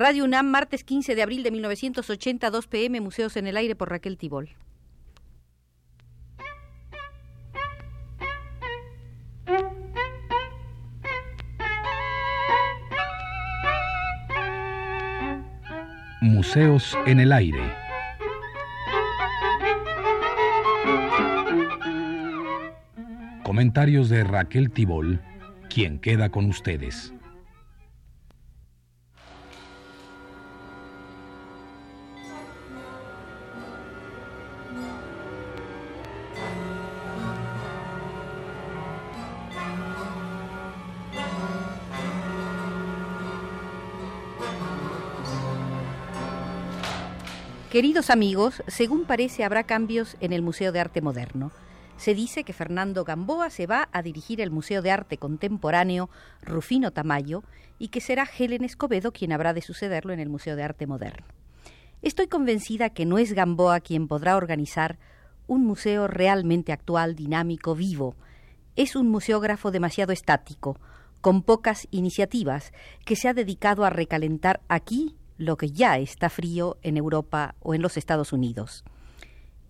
Radio UNAM, martes 15 de abril de 1980, 2 pm, Museos en el Aire por Raquel Tibol. Museos en el Aire. Comentarios de Raquel Tibol, quien queda con ustedes. Queridos amigos, según parece habrá cambios en el Museo de Arte Moderno. Se dice que Fernando Gamboa se va a dirigir el Museo de Arte Contemporáneo Rufino Tamayo y que será Helen Escobedo quien habrá de sucederlo en el Museo de Arte Moderno. Estoy convencida que no es Gamboa quien podrá organizar un museo realmente actual, dinámico, vivo. Es un museógrafo demasiado estático, con pocas iniciativas, que se ha dedicado a recalentar aquí lo que ya está frío en Europa o en los Estados Unidos.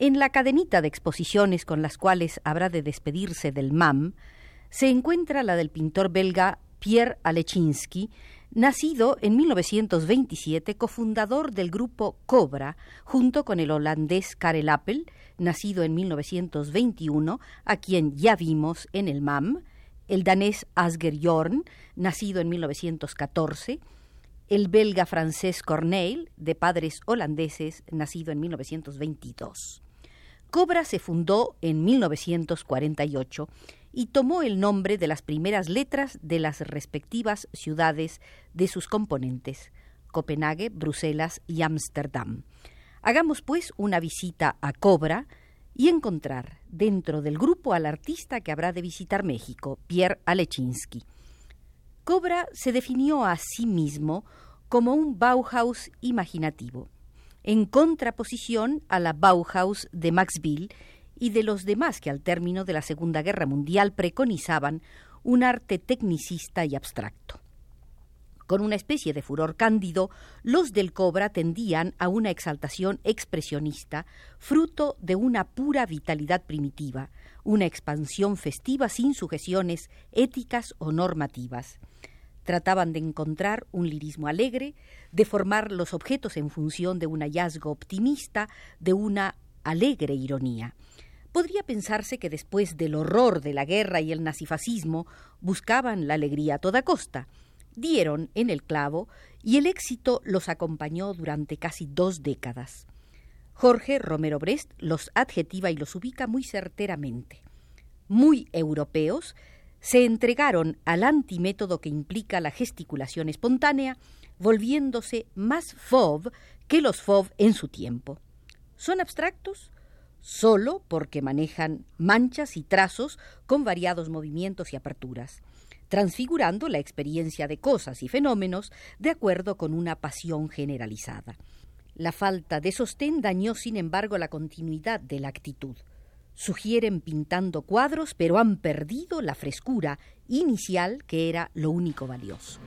En la cadenita de exposiciones con las cuales habrá de despedirse del MAM, se encuentra la del pintor belga Pierre Alechinsky, nacido en 1927, cofundador del grupo Cobra, junto con el holandés Karel Appel, nacido en 1921, a quien ya vimos en el MAM, el danés Asger Jorn, nacido en 1914, el belga francés Corneille, de padres holandeses, nacido en 1922. Cobra se fundó en 1948 y tomó el nombre de las primeras letras de las respectivas ciudades de sus componentes, Copenhague, Bruselas y Ámsterdam. Hagamos pues una visita a Cobra y encontrar dentro del grupo al artista que habrá de visitar México, Pierre Alechinsky. Cobra se definió a sí mismo como un Bauhaus imaginativo, en contraposición a la Bauhaus de Max Bill y de los demás que al término de la Segunda Guerra Mundial preconizaban un arte tecnicista y abstracto. Con una especie de furor cándido, los del Cobra tendían a una exaltación expresionista, fruto de una pura vitalidad primitiva, una expansión festiva sin sujeciones éticas o normativas. Trataban de encontrar un lirismo alegre, de formar los objetos en función de un hallazgo optimista, de una alegre ironía. Podría pensarse que después del horror de la guerra y el nazifascismo buscaban la alegría a toda costa. Dieron en el clavo y el éxito los acompañó durante casi dos décadas. Jorge Romero Brest los adjetiva y los ubica muy certeramente. Muy europeos, se entregaron al antimétodo que implica la gesticulación espontánea, volviéndose más FOV que los FOV en su tiempo. ¿Son abstractos? Solo porque manejan manchas y trazos con variados movimientos y aperturas, transfigurando la experiencia de cosas y fenómenos de acuerdo con una pasión generalizada. La falta de sostén dañó, sin embargo, la continuidad de la actitud sugieren pintando cuadros, pero han perdido la frescura inicial que era lo único valioso.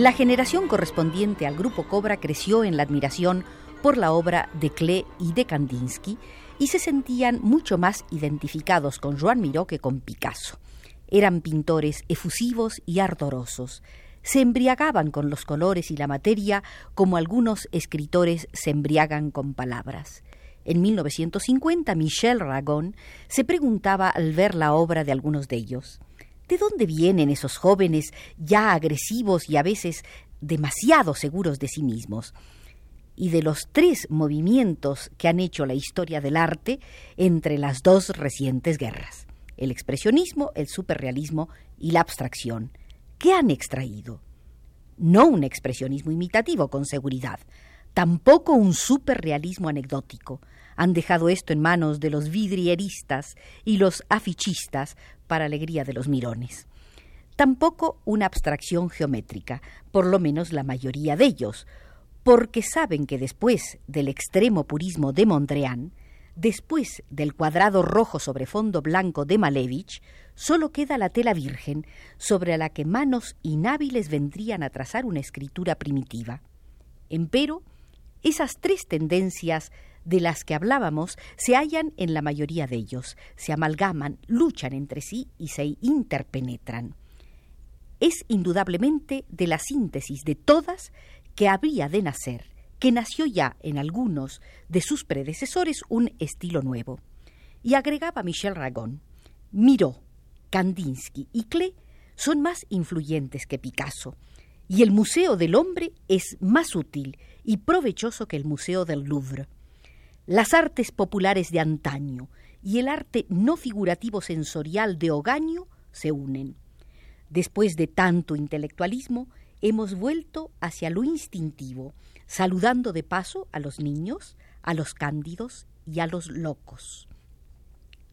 La generación correspondiente al grupo Cobra creció en la admiración por la obra de Klee y de Kandinsky y se sentían mucho más identificados con Joan Miró que con Picasso. Eran pintores efusivos y ardorosos. Se embriagaban con los colores y la materia como algunos escritores se embriagan con palabras. En 1950, Michel Ragon se preguntaba al ver la obra de algunos de ellos. ¿De dónde vienen esos jóvenes ya agresivos y a veces demasiado seguros de sí mismos? Y de los tres movimientos que han hecho la historia del arte entre las dos recientes guerras, el expresionismo, el superrealismo y la abstracción, ¿qué han extraído? No un expresionismo imitativo, con seguridad, tampoco un superrealismo anecdótico. Han dejado esto en manos de los vidrieristas y los afichistas para alegría de los mirones. Tampoco una abstracción geométrica, por lo menos la mayoría de ellos, porque saben que después del extremo purismo de Mondrian, después del cuadrado rojo sobre fondo blanco de Malevich, solo queda la tela virgen sobre la que manos inhábiles vendrían a trazar una escritura primitiva. Empero, esas tres tendencias de las que hablábamos se hallan en la mayoría de ellos, se amalgaman, luchan entre sí y se interpenetran. Es indudablemente de la síntesis de todas que habría de nacer, que nació ya en algunos de sus predecesores un estilo nuevo. Y agregaba Michel Ragon, Miró, Kandinsky y Klee son más influyentes que Picasso, y el Museo del Hombre es más útil y provechoso que el Museo del Louvre. Las artes populares de antaño y el arte no figurativo sensorial de Ogaño se unen. Después de tanto intelectualismo, hemos vuelto hacia lo instintivo, saludando de paso a los niños, a los cándidos y a los locos.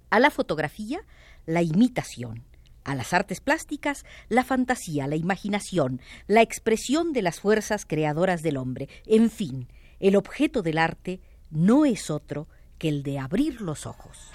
A la fotografía, la imitación. A las artes plásticas, la fantasía, la imaginación, la expresión de las fuerzas creadoras del hombre. En fin, el objeto del arte no es otro que el de abrir los ojos.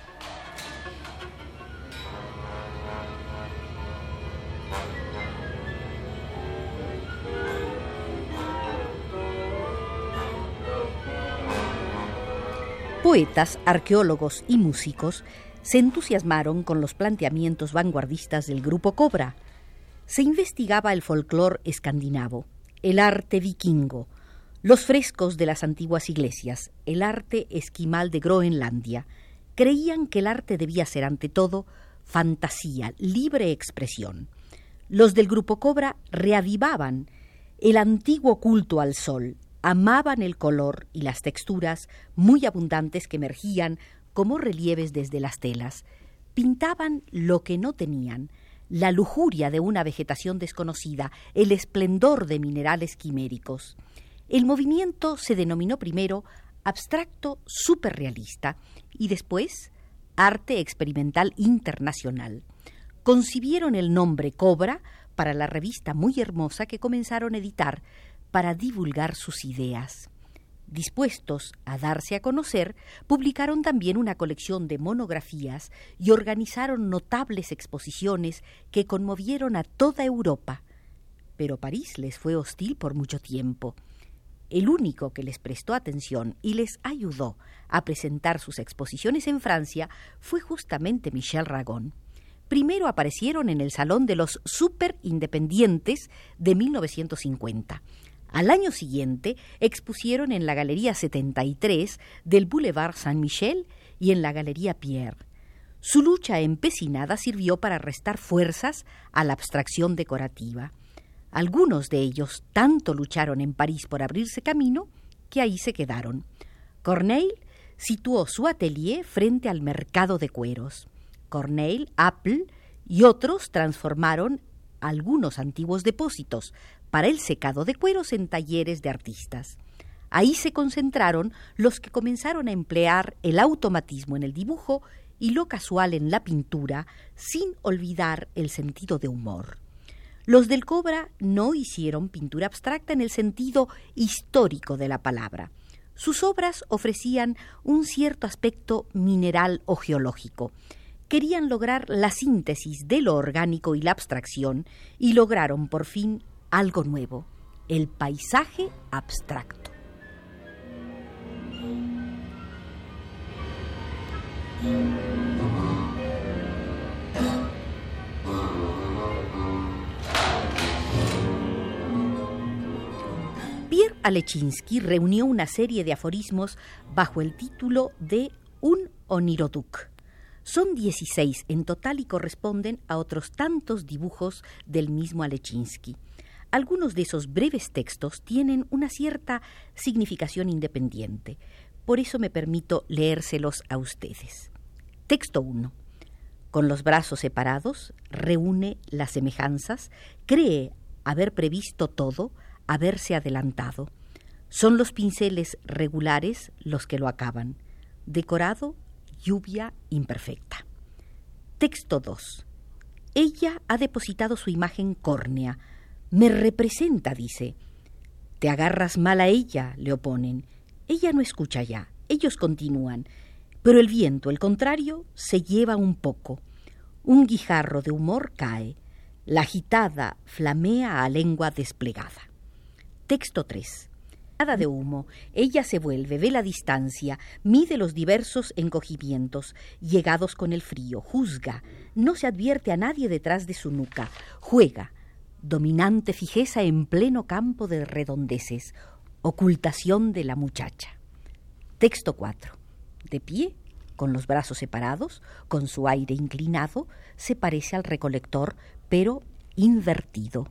Poetas, arqueólogos y músicos se entusiasmaron con los planteamientos vanguardistas del grupo Cobra. Se investigaba el folclore escandinavo, el arte vikingo, los frescos de las antiguas iglesias, el arte esquimal de Groenlandia. Creían que el arte debía ser ante todo fantasía, libre expresión. Los del grupo Cobra reavivaban el antiguo culto al sol, amaban el color y las texturas muy abundantes que emergían como relieves desde las telas. Pintaban lo que no tenían, la lujuria de una vegetación desconocida, el esplendor de minerales quiméricos. El movimiento se denominó primero abstracto superrealista y después arte experimental internacional. Concibieron el nombre Cobra para la revista muy hermosa que comenzaron a editar para divulgar sus ideas. Dispuestos a darse a conocer, publicaron también una colección de monografías y organizaron notables exposiciones que conmovieron a toda Europa. Pero París les fue hostil por mucho tiempo. El único que les prestó atención y les ayudó a presentar sus exposiciones en Francia fue justamente Michel Ragon. Primero aparecieron en el Salón de los Super Independientes de 1950 al año siguiente expusieron en la Galería 73 del Boulevard Saint-Michel y en la Galería Pierre. Su lucha empecinada sirvió para restar fuerzas a la abstracción decorativa. Algunos de ellos tanto lucharon en París por abrirse camino que ahí se quedaron. Corneille situó su atelier frente al mercado de cueros. Corneille, Apple y otros transformaron algunos antiguos depósitos para el secado de cueros en talleres de artistas. Ahí se concentraron los que comenzaron a emplear el automatismo en el dibujo y lo casual en la pintura, sin olvidar el sentido de humor. Los del Cobra no hicieron pintura abstracta en el sentido histórico de la palabra. Sus obras ofrecían un cierto aspecto mineral o geológico. Querían lograr la síntesis de lo orgánico y la abstracción y lograron por fin algo nuevo, el paisaje abstracto. Alechinsky reunió una serie de aforismos bajo el título de Un Oniroduk. Son 16 en total y corresponden a otros tantos dibujos del mismo Alechinsky. Algunos de esos breves textos tienen una cierta significación independiente. Por eso me permito leérselos a ustedes. Texto 1. Con los brazos separados, reúne las semejanzas, cree haber previsto todo, haberse adelantado. Son los pinceles regulares los que lo acaban. Decorado, lluvia imperfecta. Texto 2. Ella ha depositado su imagen córnea. Me representa, dice. Te agarras mal a ella, le oponen. Ella no escucha ya. Ellos continúan. Pero el viento, el contrario, se lleva un poco. Un guijarro de humor cae. La agitada flamea a lengua desplegada. Texto 3. Nada de humo. Ella se vuelve, ve la distancia, mide los diversos encogimientos, llegados con el frío, juzga, no se advierte a nadie detrás de su nuca, juega, dominante fijeza en pleno campo de redondeces, ocultación de la muchacha. Texto 4. De pie, con los brazos separados, con su aire inclinado, se parece al recolector, pero invertido.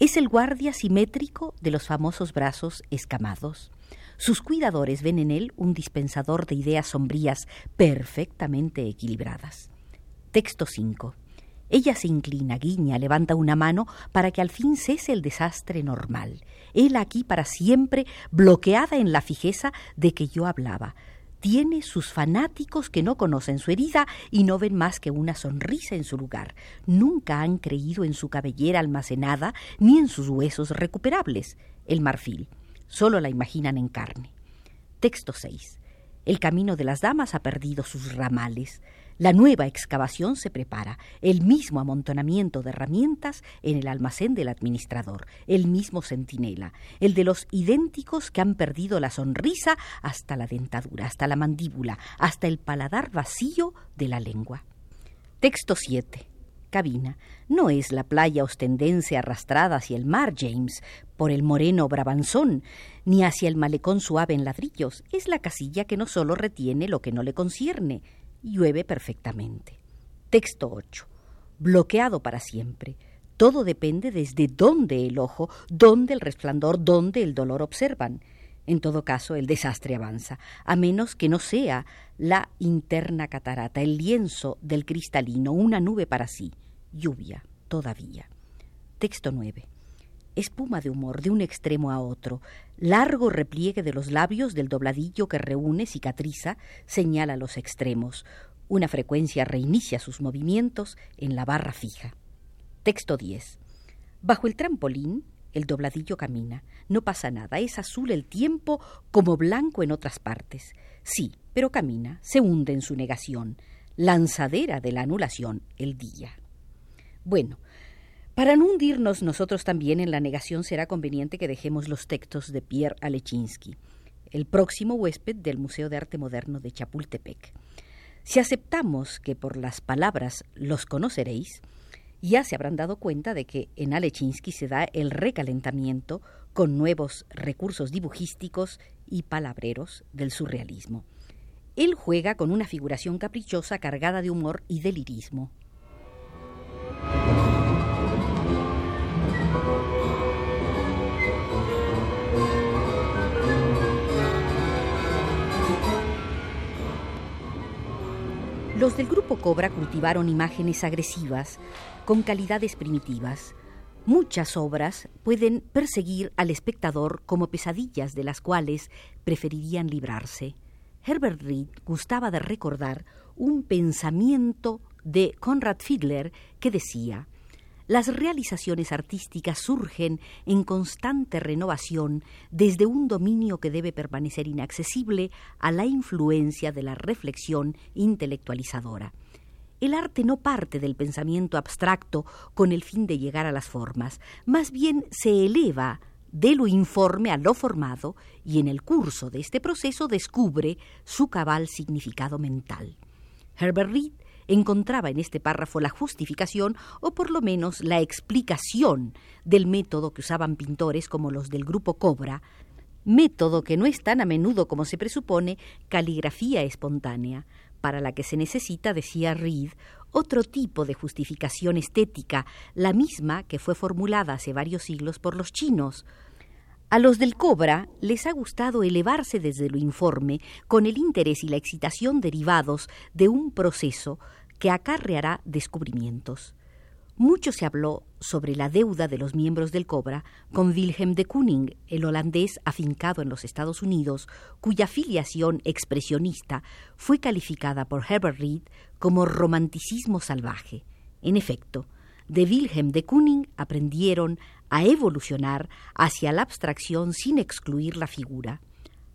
Es el guardia simétrico de los famosos brazos escamados. Sus cuidadores ven en él un dispensador de ideas sombrías perfectamente equilibradas. Texto 5. Ella se inclina, guiña, levanta una mano para que al fin cese el desastre normal. Él aquí para siempre, bloqueada en la fijeza de que yo hablaba. Tiene sus fanáticos que no conocen su herida y no ven más que una sonrisa en su lugar. Nunca han creído en su cabellera almacenada ni en sus huesos recuperables, el marfil. Solo la imaginan en carne. Texto 6. El camino de las damas ha perdido sus ramales. La nueva excavación se prepara, el mismo amontonamiento de herramientas en el almacén del administrador, el mismo centinela, el de los idénticos que han perdido la sonrisa hasta la dentadura, hasta la mandíbula, hasta el paladar vacío de la lengua. Texto 7. Cabina. No es la playa ostendense arrastrada hacia el mar, James, por el moreno brabanzón, ni hacia el malecón suave en ladrillos. Es la casilla que no solo retiene lo que no le concierne, llueve perfectamente. Texto 8. Bloqueado para siempre. Todo depende desde dónde el ojo, dónde el resplandor, dónde el dolor observan. En todo caso, el desastre avanza, a menos que no sea la interna catarata, el lienzo del cristalino, una nube para sí, lluvia, todavía. Texto 9. Espuma de humor de un extremo a otro, largo repliegue de los labios del dobladillo que reúne, cicatriza, señala los extremos. Una frecuencia reinicia sus movimientos en la barra fija. Texto 10. Bajo el trampolín, el dobladillo camina. No pasa nada. Es azul el tiempo como blanco en otras partes. Sí, pero camina. Se hunde en su negación. Lanzadera de la anulación, el día. Bueno, para no hundirnos nosotros también en la negación será conveniente que dejemos los textos de Pierre Alechinsky, el próximo huésped del Museo de Arte Moderno de Chapultepec. Si aceptamos que por las palabras los conoceréis, ya se habrán dado cuenta de que en Alechinsky se da el recalentamiento con nuevos recursos dibujísticos y palabreros del surrealismo. Él juega con una figuración caprichosa cargada de humor y delirismo. Los del grupo Cobra cultivaron imágenes agresivas con calidades primitivas. Muchas obras pueden perseguir al espectador como pesadillas de las cuales preferirían librarse. Herbert Reed gustaba de recordar un pensamiento de Conrad Fiedler que decía las realizaciones artísticas surgen en constante renovación desde un dominio que debe permanecer inaccesible a la influencia de la reflexión intelectualizadora. El arte no parte del pensamiento abstracto con el fin de llegar a las formas, más bien se eleva de lo informe a lo formado y en el curso de este proceso descubre su cabal significado mental. Herbert Reed encontraba en este párrafo la justificación o por lo menos la explicación del método que usaban pintores como los del grupo Cobra, método que no es tan a menudo como se presupone caligrafía espontánea, para la que se necesita, decía Reed, otro tipo de justificación estética, la misma que fue formulada hace varios siglos por los chinos, a los del Cobra les ha gustado elevarse desde lo informe con el interés y la excitación derivados de un proceso que acarreará descubrimientos. Mucho se habló sobre la deuda de los miembros del Cobra con Wilhelm de Kooning, el holandés afincado en los Estados Unidos, cuya filiación expresionista fue calificada por Herbert Reed como romanticismo salvaje. En efecto, de Wilhelm de Kooning aprendieron a evolucionar hacia la abstracción sin excluir la figura.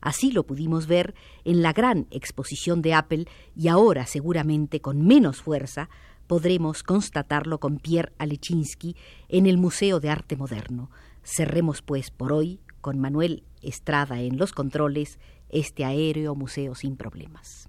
Así lo pudimos ver en la gran exposición de Apple y ahora seguramente con menos fuerza podremos constatarlo con Pierre Alechinsky en el Museo de Arte Moderno. Cerremos pues por hoy con Manuel Estrada en los controles este aéreo museo sin problemas.